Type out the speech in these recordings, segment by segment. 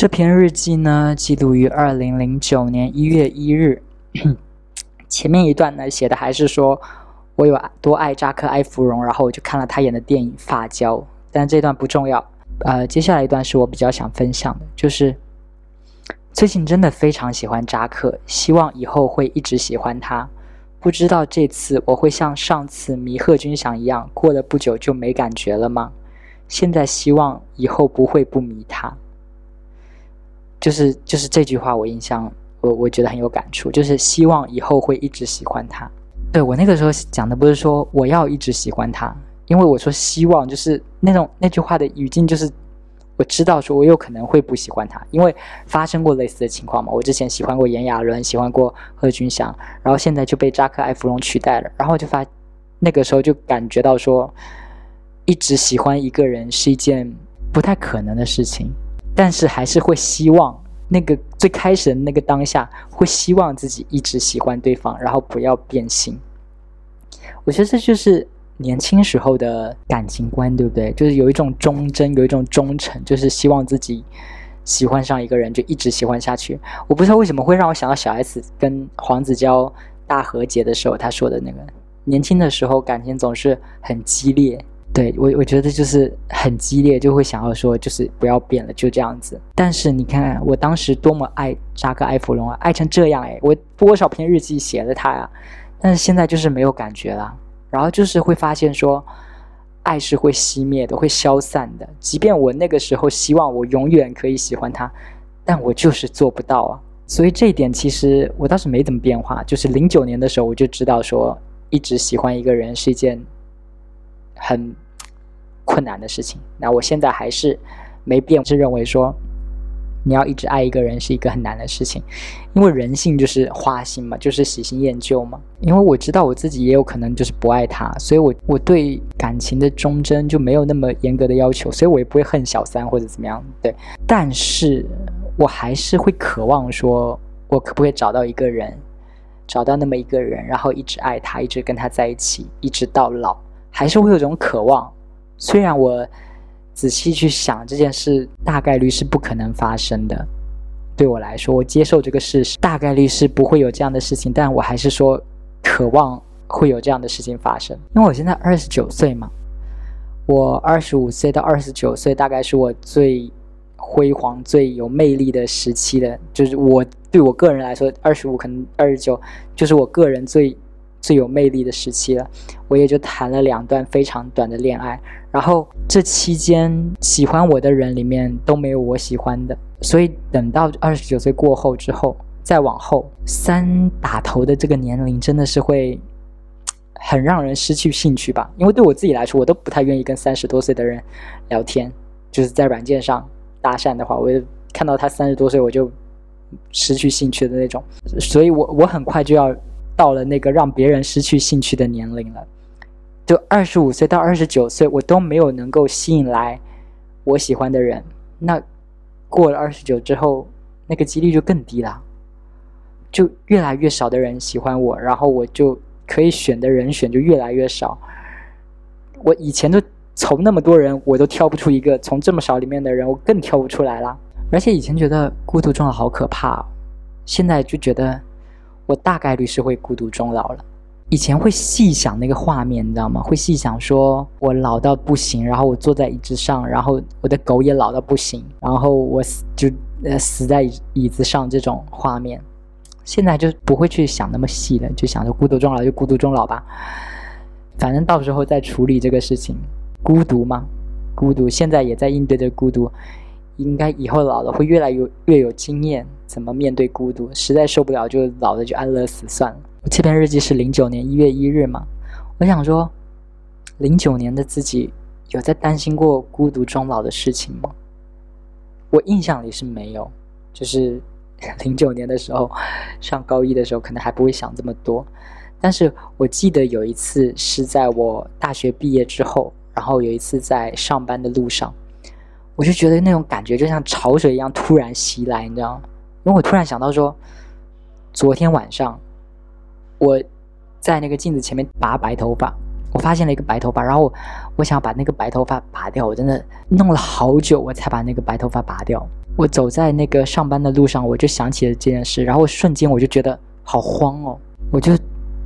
这篇日记呢，记录于二零零九年一月一日。前面一段呢，写的还是说我有多爱扎克·埃弗荣，然后我就看了他演的电影《发胶》。但这段不重要。呃，接下来一段是我比较想分享的，就是最近真的非常喜欢扎克，希望以后会一直喜欢他。不知道这次我会像上次迷贺军翔一样，过了不久就没感觉了吗？现在希望以后不会不迷他。就是就是这句话，我印象我我觉得很有感触，就是希望以后会一直喜欢他。对我那个时候讲的不是说我要一直喜欢他，因为我说希望就是那种那句话的语境就是我知道说我有可能会不喜欢他，因为发生过类似的情况嘛。我之前喜欢过炎亚纶，喜欢过贺军翔，然后现在就被扎克·埃弗隆取代了，然后就发那个时候就感觉到说一直喜欢一个人是一件不太可能的事情。但是还是会希望那个最开始的那个当下，会希望自己一直喜欢对方，然后不要变心。我觉得这就是年轻时候的感情观，对不对？就是有一种忠贞，有一种忠诚，就是希望自己喜欢上一个人就一直喜欢下去。我不知道为什么会让我想到小 S 跟黄子佼大和解的时候，他说的那个年轻的时候感情总是很激烈。对我，我觉得就是很激烈，就会想要说，就是不要变了，就这样子。但是你看，我当时多么爱扎克·埃弗隆啊，爱成这样哎！我多少篇日记写了他呀，但是现在就是没有感觉了。然后就是会发现说，爱是会熄灭的，会消散的。即便我那个时候希望我永远可以喜欢他，但我就是做不到啊。所以这一点其实我倒是没怎么变化。就是零九年的时候，我就知道说，一直喜欢一个人是一件。很困难的事情，那我现在还是没变，是认为说你要一直爱一个人是一个很难的事情，因为人性就是花心嘛，就是喜新厌旧嘛。因为我知道我自己也有可能就是不爱他，所以我我对感情的忠贞就没有那么严格的要求，所以我也不会恨小三或者怎么样。对，但是我还是会渴望说，我可不可以找到一个人，找到那么一个人，然后一直爱他，一直跟他在一起，一直到老。还是会有种渴望，虽然我仔细去想这件事，大概率是不可能发生的。对我来说，我接受这个事实，大概率是不会有这样的事情。但我还是说，渴望会有这样的事情发生。因为我现在二十九岁嘛，我二十五岁到二十九岁，大概是我最辉煌、最有魅力的时期的。就是我对我个人来说，二十五可能二十九，就是我个人最。最有魅力的时期了，我也就谈了两段非常短的恋爱，然后这期间喜欢我的人里面都没有我喜欢的，所以等到二十九岁过后之后，再往后三打头的这个年龄真的是会很让人失去兴趣吧？因为对我自己来说，我都不太愿意跟三十多岁的人聊天，就是在软件上搭讪的话，我看到他三十多岁我就失去兴趣的那种，所以我我很快就要。到了那个让别人失去兴趣的年龄了，就二十五岁到二十九岁，我都没有能够吸引来我喜欢的人。那过了二十九之后，那个几率就更低了，就越来越少的人喜欢我，然后我就可以选的人选就越来越少。我以前都从那么多人，我都挑不出一个，从这么少里面的人，我更挑不出来了。而且以前觉得孤独终老好可怕，现在就觉得。我大概率是会孤独终老了。以前会细想那个画面，你知道吗？会细想说，我老到不行，然后我坐在椅子上，然后我的狗也老到不行，然后我死就呃死在椅子上这种画面。现在就不会去想那么细了，就想着孤独终老就孤独终老吧，反正到时候再处理这个事情。孤独吗？孤独，现在也在应对着孤独。应该以后老了会越来越越有经验，怎么面对孤独？实在受不了就老了就安乐死算了。我这篇日记是零九年一月一日嘛？我想说，零九年的自己有在担心过孤独终老的事情吗？我印象里是没有，就是 零九年的时候，上高一的时候可能还不会想这么多。但是我记得有一次是在我大学毕业之后，然后有一次在上班的路上。我就觉得那种感觉就像潮水一样突然袭来，你知道吗？因为我突然想到说，昨天晚上我在那个镜子前面拔白头发，我发现了一个白头发，然后我想把那个白头发拔掉，我真的弄了好久我才把那个白头发拔掉。我走在那个上班的路上，我就想起了这件事，然后瞬间我就觉得好慌哦，我就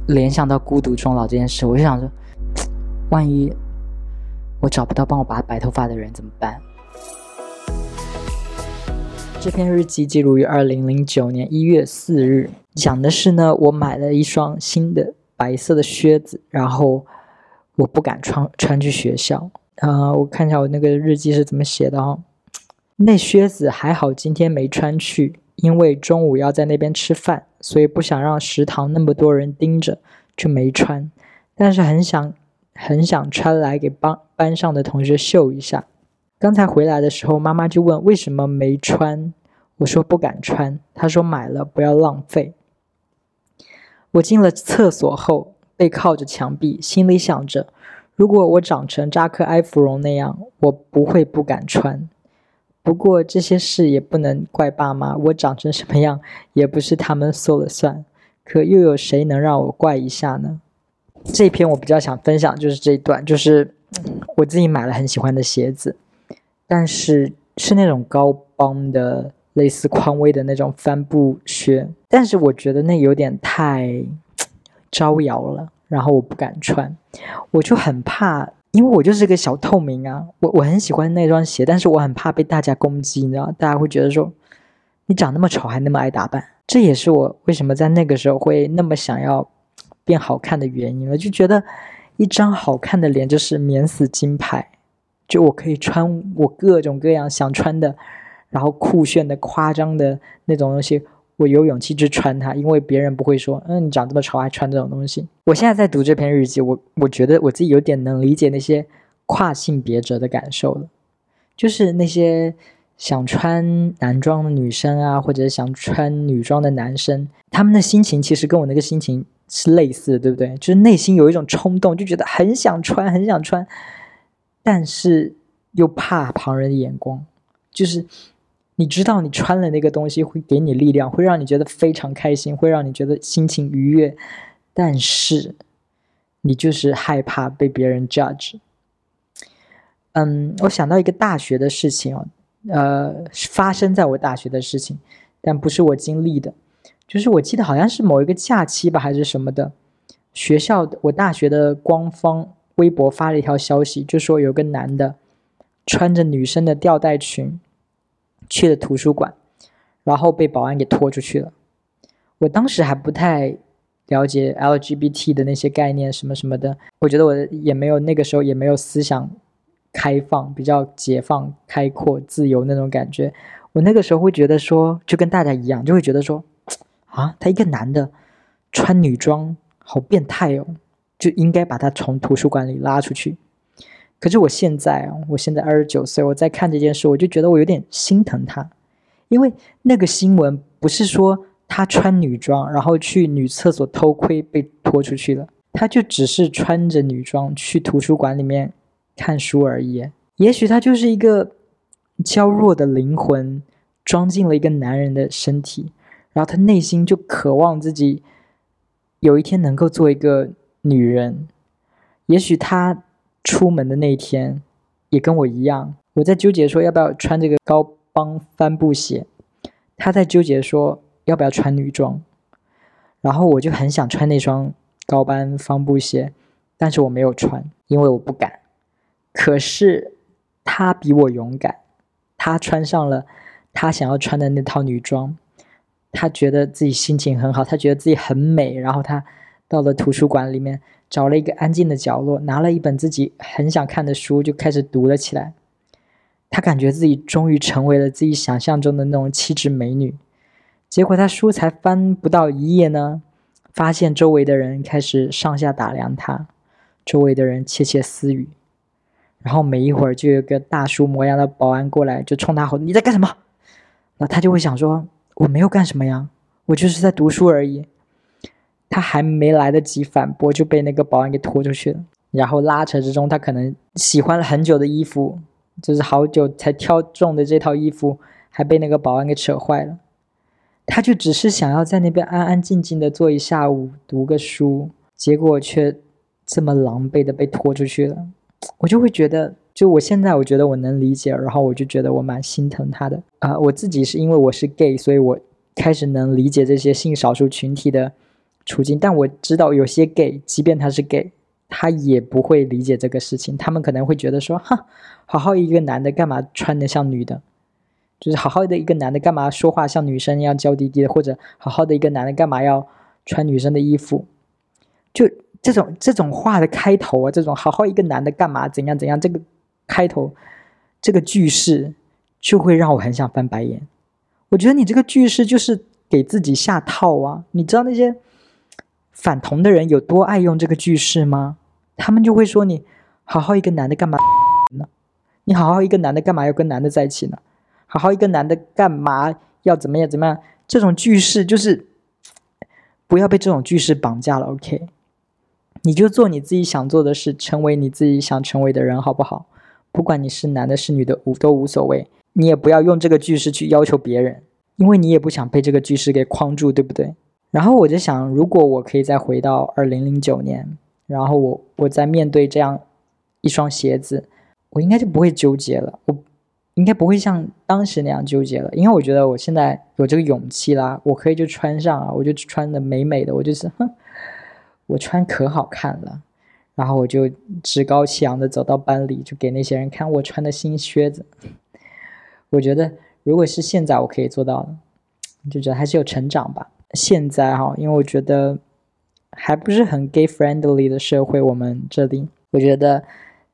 联想到孤独终老这件事，我就想说，万一我找不到帮我拔白头发的人怎么办？这篇日记记录于二零零九年一月四日，讲的是呢，我买了一双新的白色的靴子，然后我不敢穿穿去学校。啊，我看一下我那个日记是怎么写的啊？那靴子还好，今天没穿去，因为中午要在那边吃饭，所以不想让食堂那么多人盯着，就没穿。但是很想很想穿来给班班上的同学秀一下。刚才回来的时候，妈妈就问为什么没穿，我说不敢穿。她说买了不要浪费。我进了厕所后，背靠着墙壁，心里想着，如果我长成扎克埃弗隆那样，我不会不敢穿。不过这些事也不能怪爸妈，我长成什么样也不是他们说了算。可又有谁能让我怪一下呢？这篇我比较想分享就是这一段，就是我自己买了很喜欢的鞋子。但是是那种高帮的，类似匡威的那种帆布靴，但是我觉得那有点太 招摇了，然后我不敢穿，我就很怕，因为我就是个小透明啊，我我很喜欢那双鞋，但是我很怕被大家攻击，你知道，大家会觉得说你长那么丑还那么爱打扮，这也是我为什么在那个时候会那么想要 变好看的原因了，就觉得一张好看的脸就是免死金牌。就我可以穿我各种各样想穿的，然后酷炫的、夸张的那种东西，我有勇气去穿它，因为别人不会说，嗯，你长这么丑还穿这种东西。我现在在读这篇日记，我我觉得我自己有点能理解那些跨性别者的感受了，就是那些想穿男装的女生啊，或者想穿女装的男生，他们的心情其实跟我那个心情是类似的，对不对？就是内心有一种冲动，就觉得很想穿，很想穿。但是又怕旁人的眼光，就是你知道你穿了那个东西会给你力量，会让你觉得非常开心，会让你觉得心情愉悦，但是你就是害怕被别人 judge。嗯，我想到一个大学的事情哦，呃，发生在我大学的事情，但不是我经历的，就是我记得好像是某一个假期吧，还是什么的，学校的我大学的官方。微博发了一条消息，就说有个男的穿着女生的吊带裙去了图书馆，然后被保安给拖出去了。我当时还不太了解 LGBT 的那些概念什么什么的，我觉得我也没有那个时候也没有思想开放、比较解放、开阔、自由那种感觉。我那个时候会觉得说，就跟大家一样，就会觉得说，啊，他一个男的穿女装，好变态哦。就应该把他从图书馆里拉出去。可是我现在啊，我现在二十九岁，我在看这件事，我就觉得我有点心疼他，因为那个新闻不是说他穿女装然后去女厕所偷窥被拖出去了，他就只是穿着女装去图书馆里面看书而已。也许他就是一个娇弱的灵魂装进了一个男人的身体，然后他内心就渴望自己有一天能够做一个。女人，也许她出门的那一天也跟我一样，我在纠结说要不要穿这个高帮帆布鞋，她在纠结说要不要穿女装，然后我就很想穿那双高帮帆布鞋，但是我没有穿，因为我不敢。可是她比我勇敢，她穿上了她想要穿的那套女装，她觉得自己心情很好，她觉得自己很美，然后她。到了图书馆里面，找了一个安静的角落，拿了一本自己很想看的书，就开始读了起来。他感觉自己终于成为了自己想象中的那种气质美女。结果他书才翻不到一页呢，发现周围的人开始上下打量他，周围的人窃窃私语。然后没一会儿，就有个大叔模样的保安过来，就冲他吼：“你在干什么？”那他就会想说：“我没有干什么呀，我就是在读书而已。”他还没来得及反驳，就被那个保安给拖出去了。然后拉扯之中，他可能喜欢了很久的衣服，就是好久才挑中的这套衣服，还被那个保安给扯坏了。他就只是想要在那边安安静静的坐一下午，读个书，结果却这么狼狈的被拖出去了。我就会觉得，就我现在我觉得我能理解，然后我就觉得我蛮心疼他的啊。我自己是因为我是 gay，所以我开始能理解这些性少数群体的处境。但我知道有些 gay，即便他是 gay，他也不会理解这个事情。他们可能会觉得说，哈，好好一个男的干嘛穿的像女的？就是好好的一个男的干嘛说话像女生一样娇滴滴的？或者好好的一个男的干嘛要穿女生的衣服？就。这种这种话的开头啊，这种好好一个男的干嘛怎样怎样，这个开头这个句式就会让我很想翻白眼。我觉得你这个句式就是给自己下套啊！你知道那些反同的人有多爱用这个句式吗？他们就会说你好好一个男的干嘛呢？你好好一个男的干嘛要跟男的在一起呢？好好一个男的干嘛要怎么样怎么样？这种句式就是不要被这种句式绑架了，OK？你就做你自己想做的事，成为你自己想成为的人，好不好？不管你是男的，是女的，无都无所谓。你也不要用这个句式去要求别人，因为你也不想被这个句式给框住，对不对？然后我就想，如果我可以再回到二零零九年，然后我我在面对这样一双鞋子，我应该就不会纠结了，我应该不会像当时那样纠结了，因为我觉得我现在有这个勇气啦，我可以就穿上啊，我就穿的美美的，我就是哼。我穿可好看了，然后我就趾高气扬的走到班里，就给那些人看我穿的新靴子。我觉得如果是现在，我可以做到的，就觉得还是有成长吧。现在哈，因为我觉得还不是很 gay friendly 的社会，我们这里，我觉得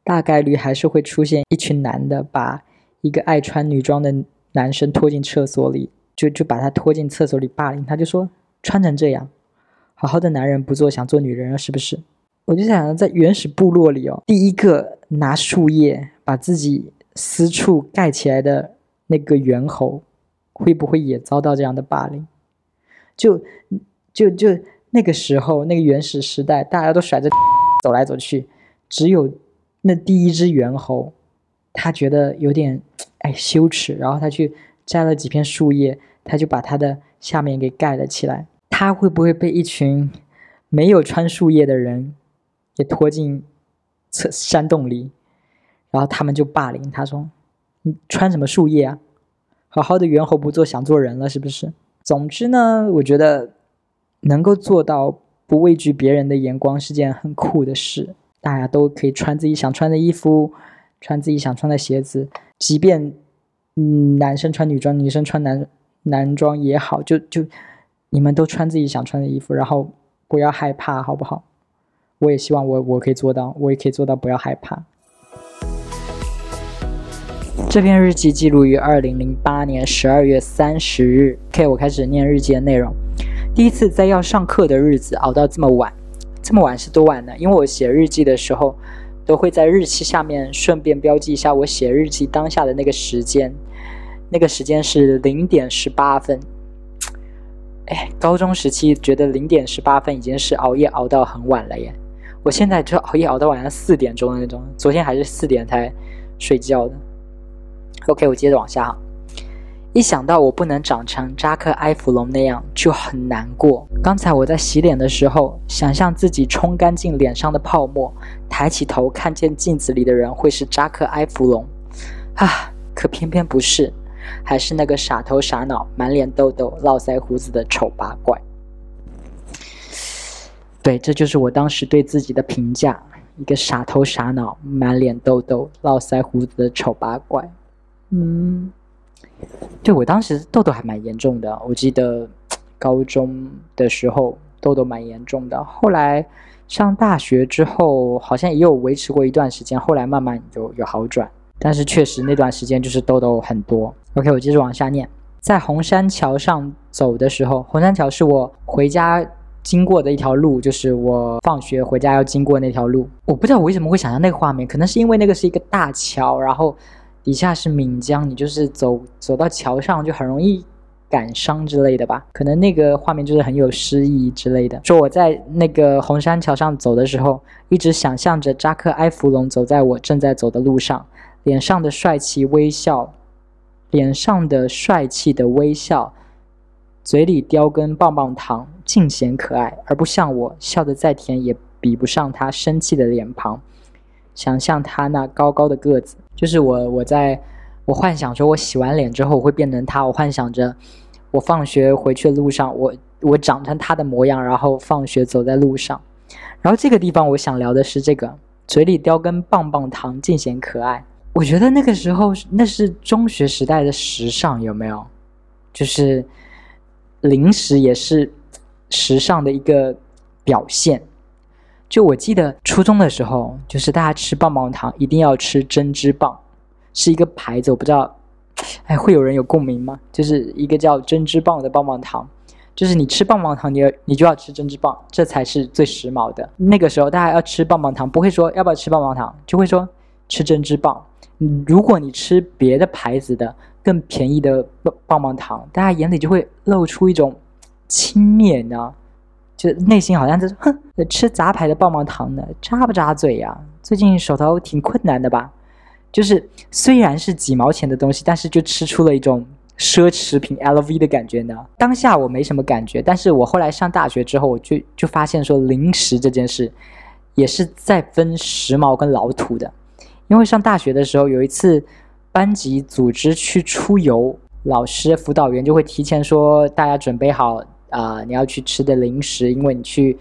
大概率还是会出现一群男的把一个爱穿女装的男生拖进厕所里，就就把他拖进厕所里霸凌，他就说穿成这样。好好的男人不做，想做女人了，是不是？我就想在原始部落里哦，第一个拿树叶把自己私处盖起来的那个猿猴，会不会也遭到这样的霸凌？就就就那个时候，那个原始时代，大家都甩着走来走去，只有那第一只猿猴，他觉得有点哎羞耻，然后他去摘了几片树叶，他就把他的下面给盖了起来。他会不会被一群没有穿树叶的人给拖进侧山洞里？然后他们就霸凌他说：“你穿什么树叶啊？好好的猿猴不做，想做人了是不是？”总之呢，我觉得能够做到不畏惧别人的眼光是件很酷的事。大家都可以穿自己想穿的衣服，穿自己想穿的鞋子，即便嗯男生穿女装，女生穿男男装也好，就就。你们都穿自己想穿的衣服，然后不要害怕，好不好？我也希望我我可以做到，我也可以做到不要害怕。这篇日记记录于二零零八年十二月三十日。K，我开始念日记的内容。第一次在要上课的日子熬到这么晚，这么晚是多晚呢？因为我写日记的时候，都会在日期下面顺便标记一下我写日记当下的那个时间，那个时间是零点十八分。哎，高中时期觉得零点十八分已经是熬夜熬到很晚了耶，我现在就熬夜熬到晚上四点钟的那种，昨天还是四点才睡觉的。OK，我接着往下哈，一想到我不能长成扎克埃弗隆那样就很难过。刚才我在洗脸的时候，想象自己冲干净脸上的泡沫，抬起头看见镜子里的人会是扎克埃弗隆，啊，可偏偏不是。还是那个傻头傻脑、满脸痘痘、络腮胡子的丑八怪。对，这就是我当时对自己的评价：一个傻头傻脑、满脸痘痘、络腮胡子的丑八怪。嗯，对我当时痘痘还蛮严重的，我记得高中的时候痘痘蛮严重的。后来上大学之后，好像也有维持过一段时间，后来慢慢有有好转。但是确实那段时间就是痘痘很多。OK，我接着往下念。在红山桥上走的时候，红山桥是我回家经过的一条路，就是我放学回家要经过那条路。我不知道我为什么会想象那个画面，可能是因为那个是一个大桥，然后底下是闽江，你就是走走到桥上就很容易感伤之类的吧。可能那个画面就是很有诗意之类的。说我在那个红山桥上走的时候，一直想象着扎克埃弗隆走在我正在走的路上。脸上的帅气微笑，脸上的帅气的微笑，嘴里叼根棒棒糖，尽显可爱，而不像我笑得再甜也比不上他生气的脸庞。想象他那高高的个子，就是我我在我幻想着我洗完脸之后我会变成他，我幻想着我放学回去的路上我我长成他的模样，然后放学走在路上。然后这个地方我想聊的是这个，嘴里叼根棒棒糖尽显可爱。我觉得那个时候那是中学时代的时尚，有没有？就是零食也是时尚的一个表现。就我记得初中的时候，就是大家吃棒棒糖一定要吃针织棒，是一个牌子，我不知道，哎，会有人有共鸣吗？就是一个叫针织棒的棒棒糖。就是你吃棒棒糖，你你就要吃针织棒，这才是最时髦的。那个时候大家要吃棒棒糖，不会说要不要吃棒棒糖，就会说吃针织棒。如果你吃别的牌子的更便宜的棒棒棒糖，大家眼里就会露出一种轻蔑呢，就内心好像就是哼，吃杂牌的棒棒糖呢，扎不扎嘴呀？最近手头挺困难的吧？就是虽然是几毛钱的东西，但是就吃出了一种。奢侈品 LV 的感觉呢？当下我没什么感觉，但是我后来上大学之后，我就就发现说零食这件事，也是在分时髦跟老土的。因为上大学的时候，有一次班级组织去出游，老师辅导员就会提前说大家准备好啊，你要去吃的零食，因为你去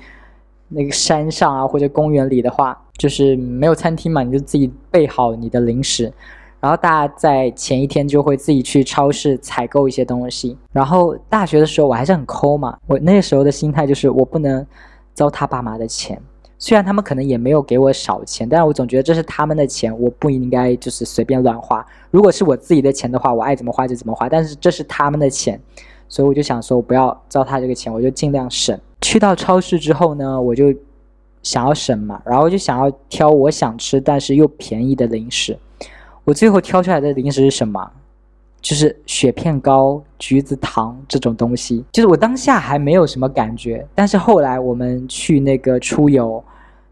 那个山上啊或者公园里的话，就是没有餐厅嘛，你就自己备好你的零食。然后大家在前一天就会自己去超市采购一些东西。然后大学的时候我还是很抠嘛，我那时候的心态就是我不能糟蹋爸妈的钱。虽然他们可能也没有给我少钱，但是我总觉得这是他们的钱，我不应该就是随便乱花。如果是我自己的钱的话，我爱怎么花就怎么花。但是这是他们的钱，所以我就想说，我不要糟蹋这个钱，我就尽量省。去到超市之后呢，我就想要省嘛，然后就想要挑我想吃但是又便宜的零食。我最后挑出来的零食是什么？就是雪片糕、橘子糖这种东西。就是我当下还没有什么感觉，但是后来我们去那个出游，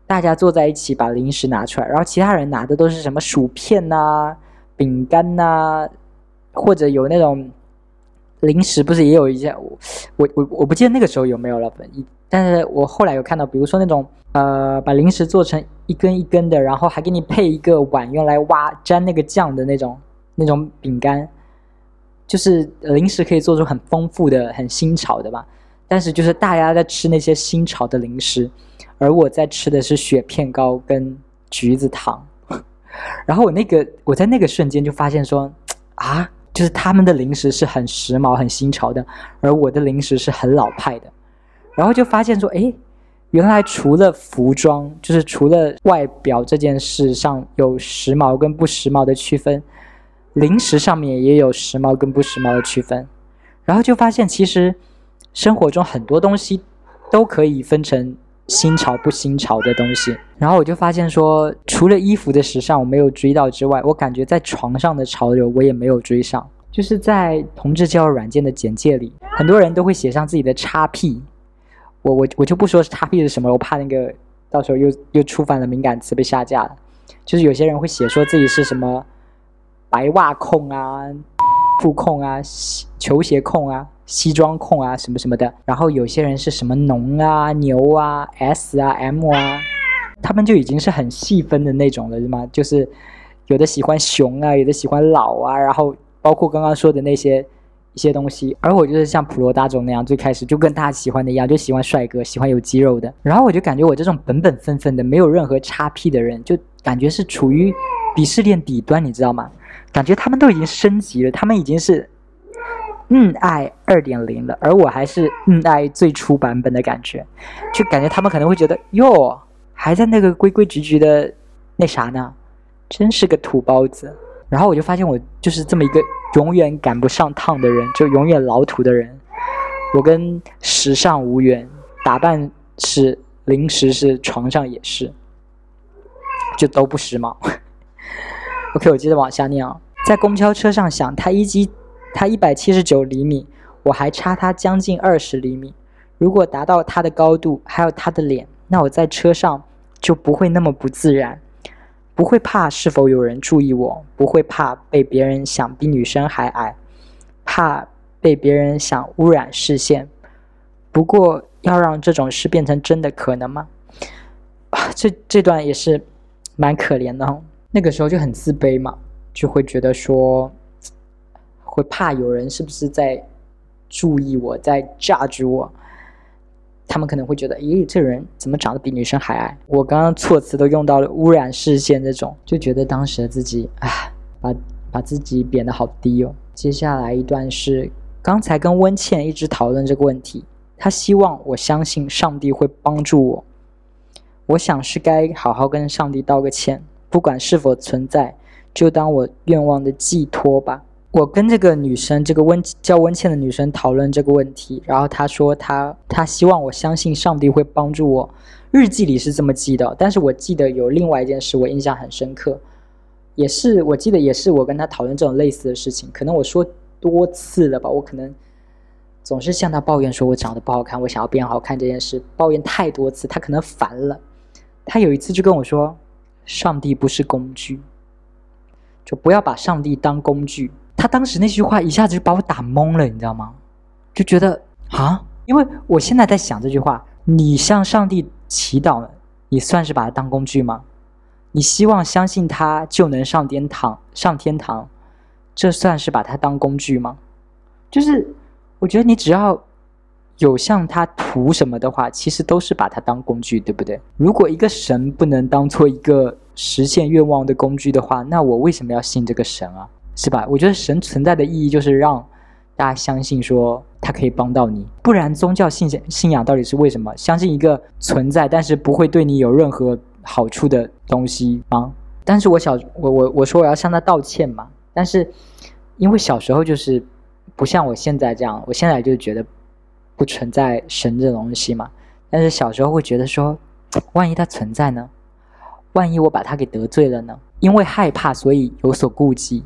大家坐在一起把零食拿出来，然后其他人拿的都是什么薯片呐、饼干呐，或者有那种零食，不是也有一些？我我我我不记得那个时候有没有了，但是我后来有看到，比如说那种。呃，把零食做成一根一根的，然后还给你配一个碗用来挖沾那个酱的那种那种饼干，就是零食可以做出很丰富的、很新潮的吧。但是就是大家在吃那些新潮的零食，而我在吃的是雪片糕跟橘子糖。然后我那个我在那个瞬间就发现说啊，就是他们的零食是很时髦、很新潮的，而我的零食是很老派的。然后就发现说，哎。原来除了服装，就是除了外表这件事上有时髦跟不时髦的区分，零食上面也有时髦跟不时髦的区分。然后就发现，其实生活中很多东西都可以分成新潮不新潮的东西。然后我就发现说，除了衣服的时尚我没有追到之外，我感觉在床上的潮流我也没有追上。就是在同志交友软件的简介里，很多人都会写上自己的叉 P。我我我就不说是叉 P 是什么，我怕那个到时候又又触犯了敏感词被下架了。就是有些人会写说自己是什么白袜控啊、裤控啊、球鞋控啊、西装控啊什么什么的。然后有些人是什么农啊、牛啊、S 啊、M 啊，他们就已经是很细分的那种了，是吗？就是有的喜欢熊啊，有的喜欢老啊，然后包括刚刚说的那些。一些东西，而我就是像普罗大众那样，最开始就跟大家喜欢的一样，就喜欢帅哥，喜欢有肌肉的。然后我就感觉我这种本本分分的、没有任何叉 P 的人，就感觉是处于鄙视链底端，你知道吗？感觉他们都已经升级了，他们已经是嗯爱二点零了，而我还是嗯爱最初版本的感觉，就感觉他们可能会觉得哟，还在那个规规矩矩的那啥呢，真是个土包子。然后我就发现我就是这么一个。永远赶不上趟的人，就永远老土的人。我跟时尚无缘，打扮是，零食是，床上也是，就都不时髦。OK，我接着往下念啊。在公交车上想，他一级，他一百七十九厘米，我还差他将近二十厘米。如果达到他的高度，还有他的脸，那我在车上就不会那么不自然。不会怕是否有人注意我，不会怕被别人想比女生还矮，怕被别人想污染视线。不过，要让这种事变成真的可能吗？啊，这这段也是蛮可怜的哦。那个时候就很自卑嘛，就会觉得说，会怕有人是不是在注意我，在 judge 我。他们可能会觉得，咦，这人怎么长得比女生还矮？我刚刚措辞都用到了污染视线这种，就觉得当时的自己，啊，把把自己贬得好低哦。接下来一段是刚才跟温倩一直讨论这个问题，她希望我相信上帝会帮助我。我想是该好好跟上帝道个歉，不管是否存在，就当我愿望的寄托吧。我跟这个女生，这个温叫温倩的女生讨论这个问题，然后她说她她希望我相信上帝会帮助我。日记里是这么记的，但是我记得有另外一件事我印象很深刻，也是我记得也是我跟她讨论这种类似的事情，可能我说多次了吧，我可能总是向她抱怨说我长得不好看，我想要变好看这件事，抱怨太多次，她可能烦了。她有一次就跟我说，上帝不是工具，就不要把上帝当工具。他当时那句话一下子就把我打懵了，你知道吗？就觉得啊，因为我现在在想这句话：你向上帝祈祷，你算是把他当工具吗？你希望相信他就能上天堂，上天堂，这算是把他当工具吗？就是我觉得你只要有向他图什么的话，其实都是把他当工具，对不对？如果一个神不能当做一个实现愿望的工具的话，那我为什么要信这个神啊？是吧？我觉得神存在的意义就是让大家相信说他可以帮到你，不然宗教信信仰到底是为什么？相信一个存在但是不会对你有任何好处的东西吗？但是我小我我我说我要向他道歉嘛，但是因为小时候就是不像我现在这样，我现在就觉得不存在神这东西嘛。但是小时候会觉得说，万一他存在呢？万一我把他给得罪了呢？因为害怕，所以有所顾忌。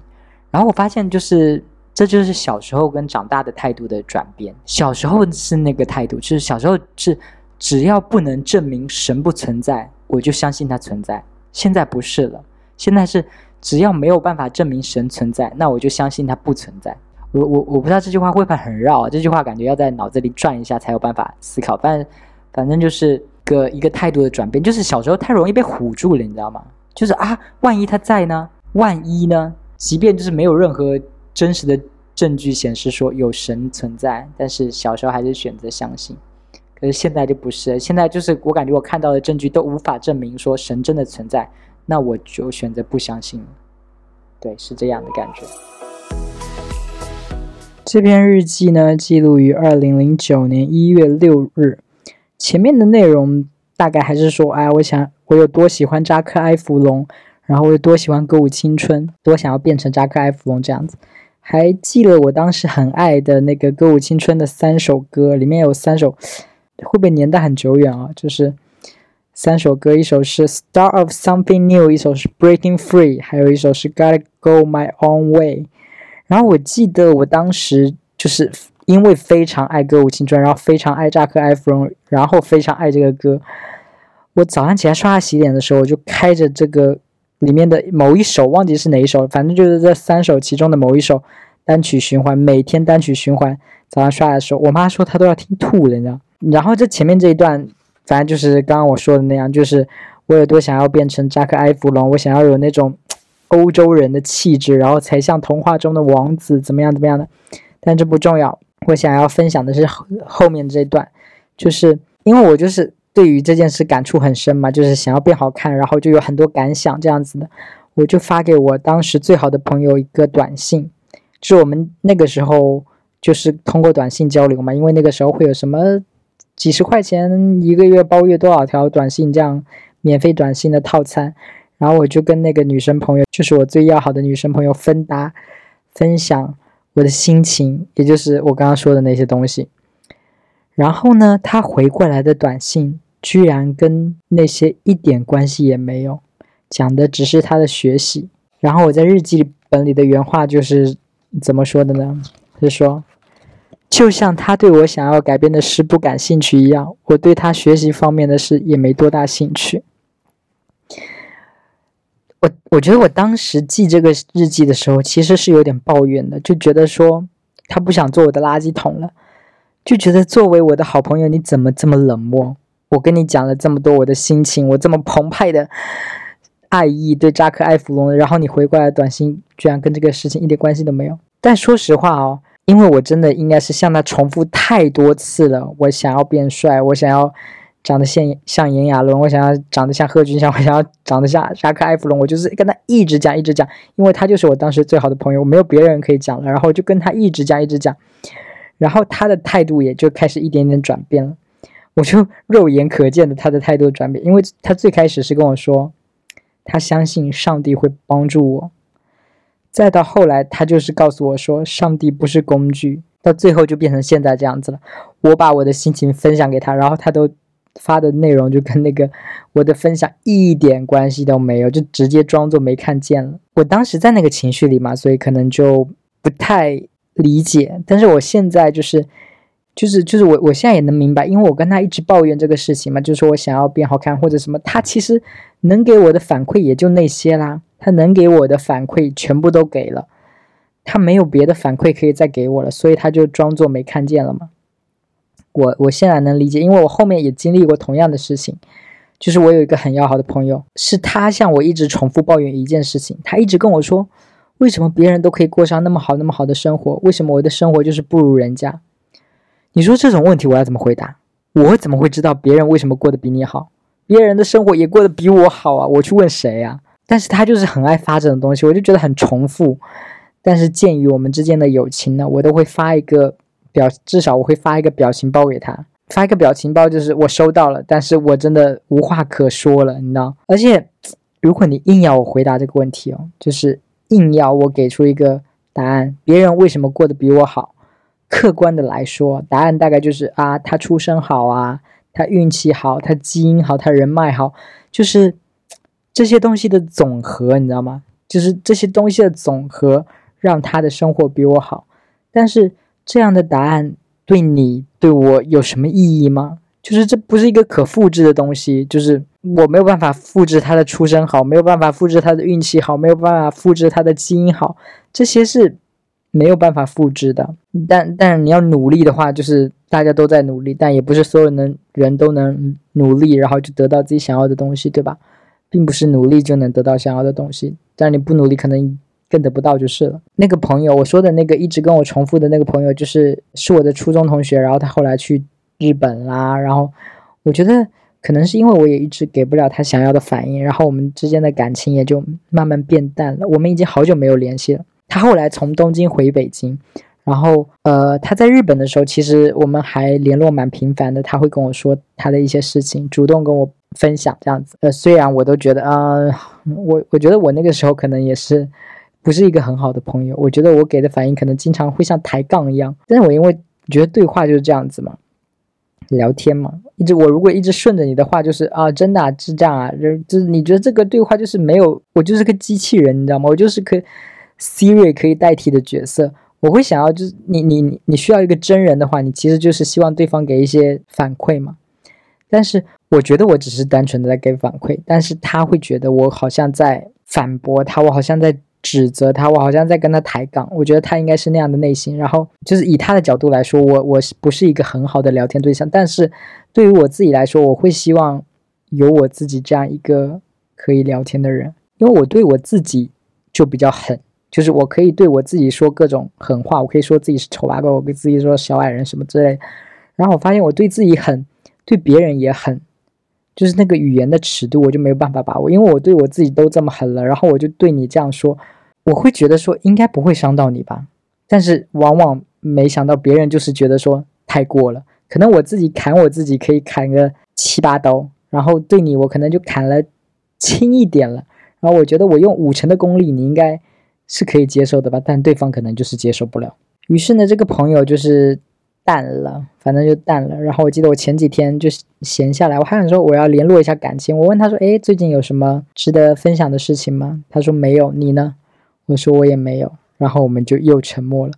然后我发现，就是这就是小时候跟长大的态度的转变。小时候是那个态度，就是小时候是只要不能证明神不存在，我就相信它存在。现在不是了，现在是只要没有办法证明神存在，那我就相信它不存在。我我我不知道这句话会不会很绕，这句话感觉要在脑子里转一下才有办法思考。反正反正就是个一个态度的转变，就是小时候太容易被唬住了，你知道吗？就是啊，万一他在呢？万一呢？即便就是没有任何真实的证据显示说有神存在，但是小时候还是选择相信。可是现在就不是，现在就是我感觉我看到的证据都无法证明说神真的存在，那我就选择不相信了。对，是这样的感觉。这篇日记呢，记录于二零零九年一月六日。前面的内容大概还是说，哎，我想我有多喜欢扎克埃弗隆。然后我有多喜欢歌舞青春，多想要变成扎克埃弗隆这样子，还记得我当时很爱的那个歌舞青春的三首歌，里面有三首，会不会年代很久远啊？就是三首歌，一首是 Star of Something New，一首是 Breaking Free，还有一首是 Gotta Go My Own Way。然后我记得我当时就是因为非常爱歌舞青春，然后非常爱扎克埃弗隆，然后非常爱这个歌，我早上起来刷牙洗脸的时候，我就开着这个。里面的某一首忘记是哪一首，反正就是这三首其中的某一首单曲循环，每天单曲循环。早上刷的时候，我妈说她都要听吐了，你知道。然后这前面这一段，反正就是刚刚我说的那样，就是我有多想要变成扎克埃弗隆，我想要有那种欧洲人的气质，然后才像童话中的王子怎么样怎么样的。但这不重要，我想要分享的是后后面这一段，就是因为我就是。对于这件事感触很深嘛，就是想要变好看，然后就有很多感想这样子的，我就发给我当时最好的朋友一个短信，就是我们那个时候就是通过短信交流嘛，因为那个时候会有什么几十块钱一个月包月多少条短信这样免费短信的套餐，然后我就跟那个女生朋友，就是我最要好的女生朋友分搭分享我的心情，也就是我刚刚说的那些东西。然后呢，他回过来的短信居然跟那些一点关系也没有，讲的只是他的学习。然后我在日记本里的原话就是怎么说的呢？是说，就像他对我想要改变的事不感兴趣一样，我对他学习方面的事也没多大兴趣。我我觉得我当时记这个日记的时候，其实是有点抱怨的，就觉得说他不想做我的垃圾桶了。就觉得作为我的好朋友，你怎么这么冷漠？我跟你讲了这么多我的心情，我这么澎湃的爱意对扎克埃弗隆，然后你回过来短信居然跟这个事情一点关系都没有。但说实话哦，因为我真的应该是向他重复太多次了，我想要变帅，我想要长得像像炎亚纶，我想要长得像贺军翔，我想要长得像扎克埃弗隆，我就是跟他一直讲一直讲，因为他就是我当时最好的朋友，我没有别人可以讲了，然后就跟他一直讲一直讲，然后他的态度也就开始一点点转变了，我就 肉眼可见的他的态度转变，因为他最开始是跟我说。他相信上帝会帮助我，再到后来，他就是告诉我说，上帝不是工具，到最后就变成现在这样子了。我把我的心情分享给他，然后他都发的内容就跟那个我的分享一点关系都没有，就直接装作没看见了。我当时在那个情绪里嘛，所以可能就不太理解。但是我现在就是。就是就是我我现在也能明白，因为我跟他一直抱怨这个事情嘛，就是说我想要变好看或者什么，他其实能给我的反馈也就那些啦，他能给我的反馈全部都给了，他没有别的反馈可以再给我了，所以他就装作没看见了嘛。我我现在能理解，因为我后面也经历过同样的事情，就是我有一个很要好的朋友，是他向我一直重复抱怨一件事情，他一直跟我说，为什么别人都可以过上那么好那么好的生活，为什么我的生活就是不如人家？你说这种问题我要怎么回答？我怎么会知道别人为什么过得比你好？别人的生活也过得比我好啊！我去问谁呀？但是他就是很爱发这种东西，我就觉得很重复。但是鉴于我们之间的友情呢，我都会发一个表，至少我会发一个表情包给他，发一个表情包就是我收到了，但是我真的无话可说了，你知道？而且如果你硬要我回答这个问题哦，就是硬要我给出一个答案，别人为什么过得比我好？客观的来说，答案大概就是啊，他出身好啊，他运气好，他基因好，他人脉好，就是 这些东西的总和，你知道吗？就是这些东西的总和让他的生活比我好。但是这样的答案对你对我有什么意义吗？就是这不是一个可复制的东西，就是我没有办法复制他的出身好，没有办法复制他的运气好，没有办法复制他的基因好，这些是。没有办法复制的，但但你要努力的话，就是大家都在努力，但也不是所有能人都能努力，然后就得到自己想要的东西，对吧？并不是努力就能得到想要的东西，但你不努力，可能更得不到就是了。那个朋友，我说的那个一直跟我重复的那个朋友，就是是我的初中同学，然后他后来去日本啦，然后我觉得可能是因为我也一直给不了他想要的反应，然后我们之间的感情也就慢慢变淡了。我们已经好久没有联系了。他后来从东京回北京，然后呃，他在日本的时候，其实我们还联络蛮频繁的。他会跟我说他的一些事情，主动跟我分享这样子。呃，虽然我都觉得啊，我我觉得我那个时候可能也是不是一个很好的朋友。我觉得我给的反应可能经常会像抬杠一样。但是我因为觉得对话就是这样子嘛，聊天嘛，一直我如果一直顺着你的话，就是啊，真的是这样啊，就就是你觉得这个对话就是没有，我就是个机器人，你知道吗？我就是可。Siri 可以代替的角色，我会想要就是你你你需要一个真人的话，你其实就是希望对方给一些反馈嘛。但是我觉得我只是单纯的在给反馈，但是他会觉得我好像在反驳他，我好像在指责他，我好像在跟他抬杠。我觉得他应该是那样的内心，然后就是以他的角度来说，我我不是一个很好的聊天对象。但是对于我自己来说，我会希望有我自己这样一个可以聊天的人，因为我对我自己就比较狠。就是我可以对我自己说各种狠话，我可以说自己是丑八怪，我给自己说小矮人什么之类。然后我发现我对自己狠，对别人也狠，就是那个语言的尺度我就没有办法把握，因为我对我自己都这么狠了，然后我就对你这样说，我会觉得说应该不会伤到你吧？但是往往没想到别人就是觉得说太过了，可能我自己砍我自己可以砍个七八刀，然后对你我可能就砍了轻一点了，然后我觉得我用五成的功力，你应该。是可以接受的吧，但对方可能就是接受不了。于是呢，这个朋友就是淡了，反正就淡了。然后我记得我前几天就闲下来，我还想说我要联络一下感情。我问他说：“哎，最近有什么值得分享的事情吗？”他说：“没有。”你呢？我说：“我也没有。”然后我们就又沉默了。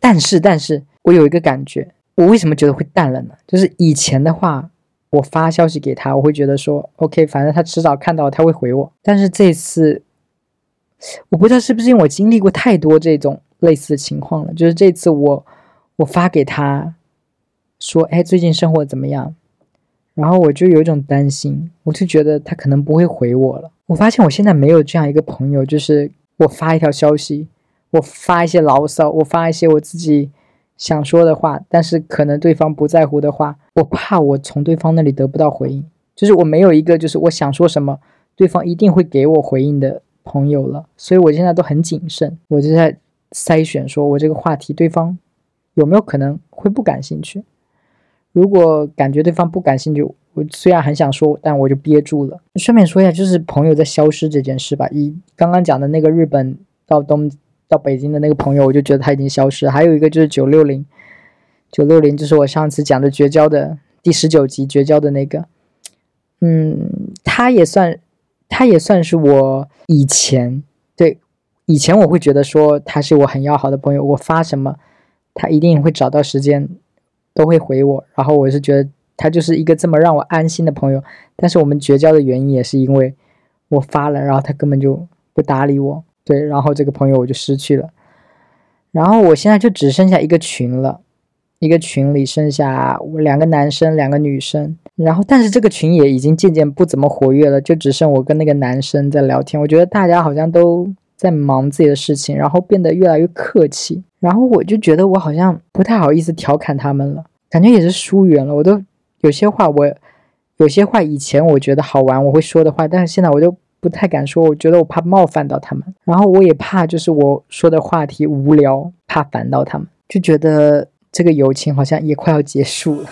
但是，但是我有一个感觉，我为什么觉得会淡了呢？就是以前的话，我发消息给他，我会觉得说：“OK，反正他迟早看到他会回我。”但是这次。我不知道是不是因为我经历过太多这种类似的情况了，就是这次我我发给他，说哎最近生活怎么样，然后我就有一种担心，我就觉得他可能不会回我了，我发现我现在没有这样一个朋友，就是我发一条消息，我发一些牢骚，我发一些我自己想说的话，但是可能对方不在乎的话，我怕我从对方那里得不到回应，就是我没有一个就是我想说什么，对方一定会给我回应的朋友了，所以我现在都很谨慎，我就在筛选，说我这个话题对方有没有可能会不感兴趣，如果感觉对方不感兴趣。我虽然很想说，但我就憋住了。顺便说一下，就是朋友在消失这件事吧。以刚刚讲的那个日本到东到北京的那个朋友，我就觉得他已经消失。还有一个就是九六零，九六零就是我上次讲的绝交的第十九集绝交的那个。嗯，他也算，他也算是我以前对以前我会觉得说他是我很要好的朋友，我发什么他一定会找到时间都会回我。然后我是觉得。他就是一个这么让我安心的朋友，但是我们绝交的原因也是因为我发了，然后他根本就不搭理我，对，然后这个朋友我就失去了。然后我现在就只剩下一个群了，一个群里剩下我两个男生，两个女生，然后但是这个群也已经渐渐不怎么活跃了，就只剩我跟那个男生在聊天。我觉得大家好像都在忙自己的事情，然后变得越来越客气，然后我就觉得我好像不太好意思调侃他们了，感觉也是疏远了，我都。有些话我，有些话以前我觉得好玩，我会说的话，但是现在我都不太敢说，我觉得我怕冒犯到他们，然后我也怕就是我说的话题无聊，怕烦到他们，就觉得这个友情好像也快要结束了。